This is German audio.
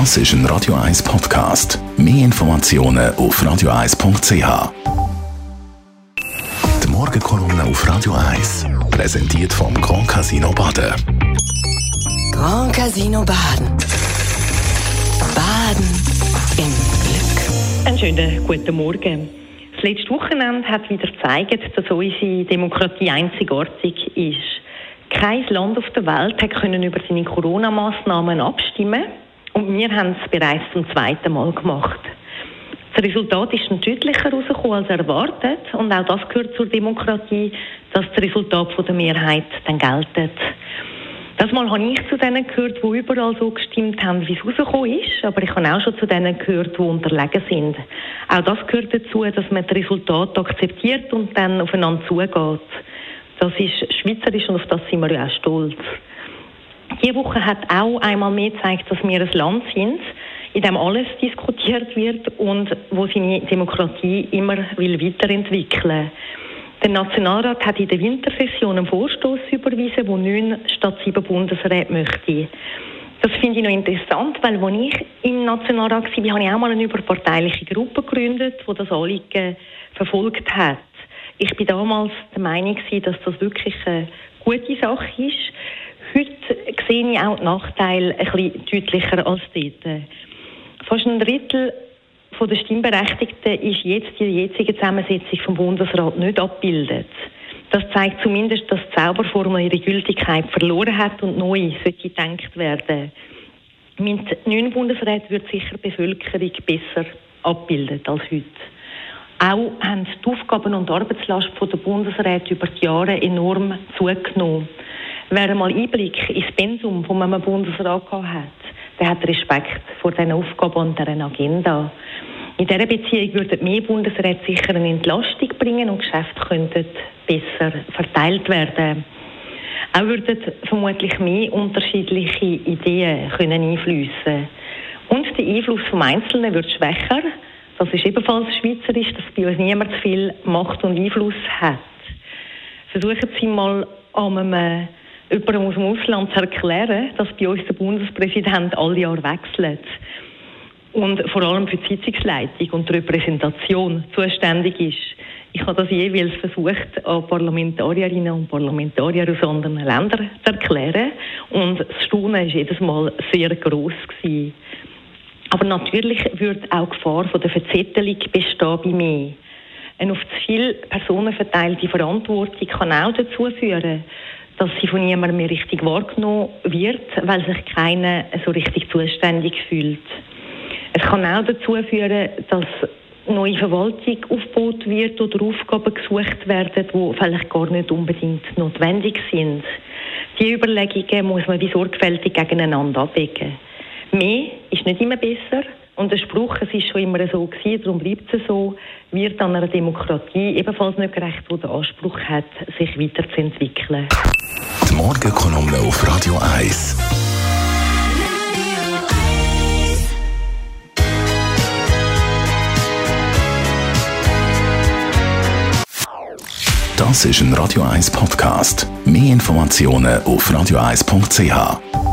Das ist ein Radio 1 Podcast. Mehr Informationen auf radio1.ch. Die Morgenkolumne auf Radio 1 präsentiert vom Grand Casino Baden. Grand Casino Baden. Baden im Glück. Einen schönen guten Morgen. Das letzte Wochenende hat wieder gezeigt, dass unsere Demokratie einzigartig ist. Kein Land auf der Welt hat können über seine Corona-Massnahmen abstimmen und wir haben es bereits zum zweiten Mal gemacht. Das Resultat ist dann deutlicher herausgekommen als erwartet und auch das gehört zur Demokratie, dass das Resultat von der Mehrheit dann geltet. Das Mal habe ich zu denen gehört, die überall so gestimmt haben, wie es rausgekommen ist, aber ich habe auch schon zu denen gehört, die unterlegen sind. Auch das gehört dazu, dass man das Resultat akzeptiert und dann aufeinander zugeht. Das ist schweizerisch und auf das sind wir ja auch stolz. Diese Woche hat auch einmal mehr gezeigt, dass wir ein Land sind, in dem alles diskutiert wird und wo seine Demokratie immer will weiterentwickeln Der Nationalrat hat in der Wintersession einen Vorstoß überwiesen, wo neun statt sieben Bundesräte möchte. Das finde ich noch interessant, weil als ich im Nationalrat war, habe ich auch mal eine überparteiliche Gruppe gegründet, die das Anliegen verfolgt hat. Ich war damals der Meinung, dass das wirklich eine gute Sache ist. Heute sehe ich auch die Nachteile ein bisschen deutlicher als dort. Fast ein Drittel der Stimmberechtigten ist jetzt in der jetzigen Zusammensetzung vom Bundesrat nicht abgebildet. Das zeigt zumindest, dass die Zauberformel ihre Gültigkeit verloren hat und neu sollte gedacht werden. Mit neun Bundesräten wird sicher die Bevölkerung besser abgebildet als heute. Auch haben die Aufgaben und Arbeitslast der Bundesräte über die Jahre enorm zugenommen. Wer einmal Einblick ins Pensum von einem Bundesrat hat, der hat Respekt vor diesen Aufgaben und deren Agenda. In dieser Beziehung würden mehr Bundesräte sicher eine Entlastung bringen und Geschäfte könnten besser verteilt werden. Auch würden vermutlich mehr unterschiedliche Ideen können einfließen. Und der Einfluss vom Einzelnen wird schwächer. Das ist ebenfalls schweizerisch, dass bei uns niemand zu viel Macht und Einfluss hat. Versuchen Sie mal an einem jemandem aus dem Ausland zu erklären, dass bei uns der Bundespräsident alle Jahre wechselt und vor allem für die Sitzungsleitung und die Repräsentation zuständig ist. Ich habe das jeweils versucht, an Parlamentarierinnen und Parlamentarier aus anderen Ländern zu erklären und das Staunen war jedes Mal sehr gross. Gewesen. Aber natürlich wird auch die Gefahr von der Verzettelung bestehen bei mir. Eine auf zu viele Personen verteilte Verantwortung kann auch dazu führen, dass sie von niemandem mehr richtig wahrgenommen wird, weil sich keiner so richtig zuständig fühlt. Es kann auch dazu führen, dass neue Verwaltung aufgebaut wird oder Aufgaben gesucht werden, die vielleicht gar nicht unbedingt notwendig sind. Die Überlegungen muss man wie sorgfältig gegeneinander abwägen. Mehr ist nicht immer besser, und der Spruch, es ist schon immer so gewesen, darum bleibt es so, wird an einer Demokratie ebenfalls nicht gerecht, wo der Anspruch hat, sich weiterzuentwickeln. Die Morgenkolumne auf Radio 1. Das ist ein Radio 1 Podcast. Mehr Informationen auf radio1.ch.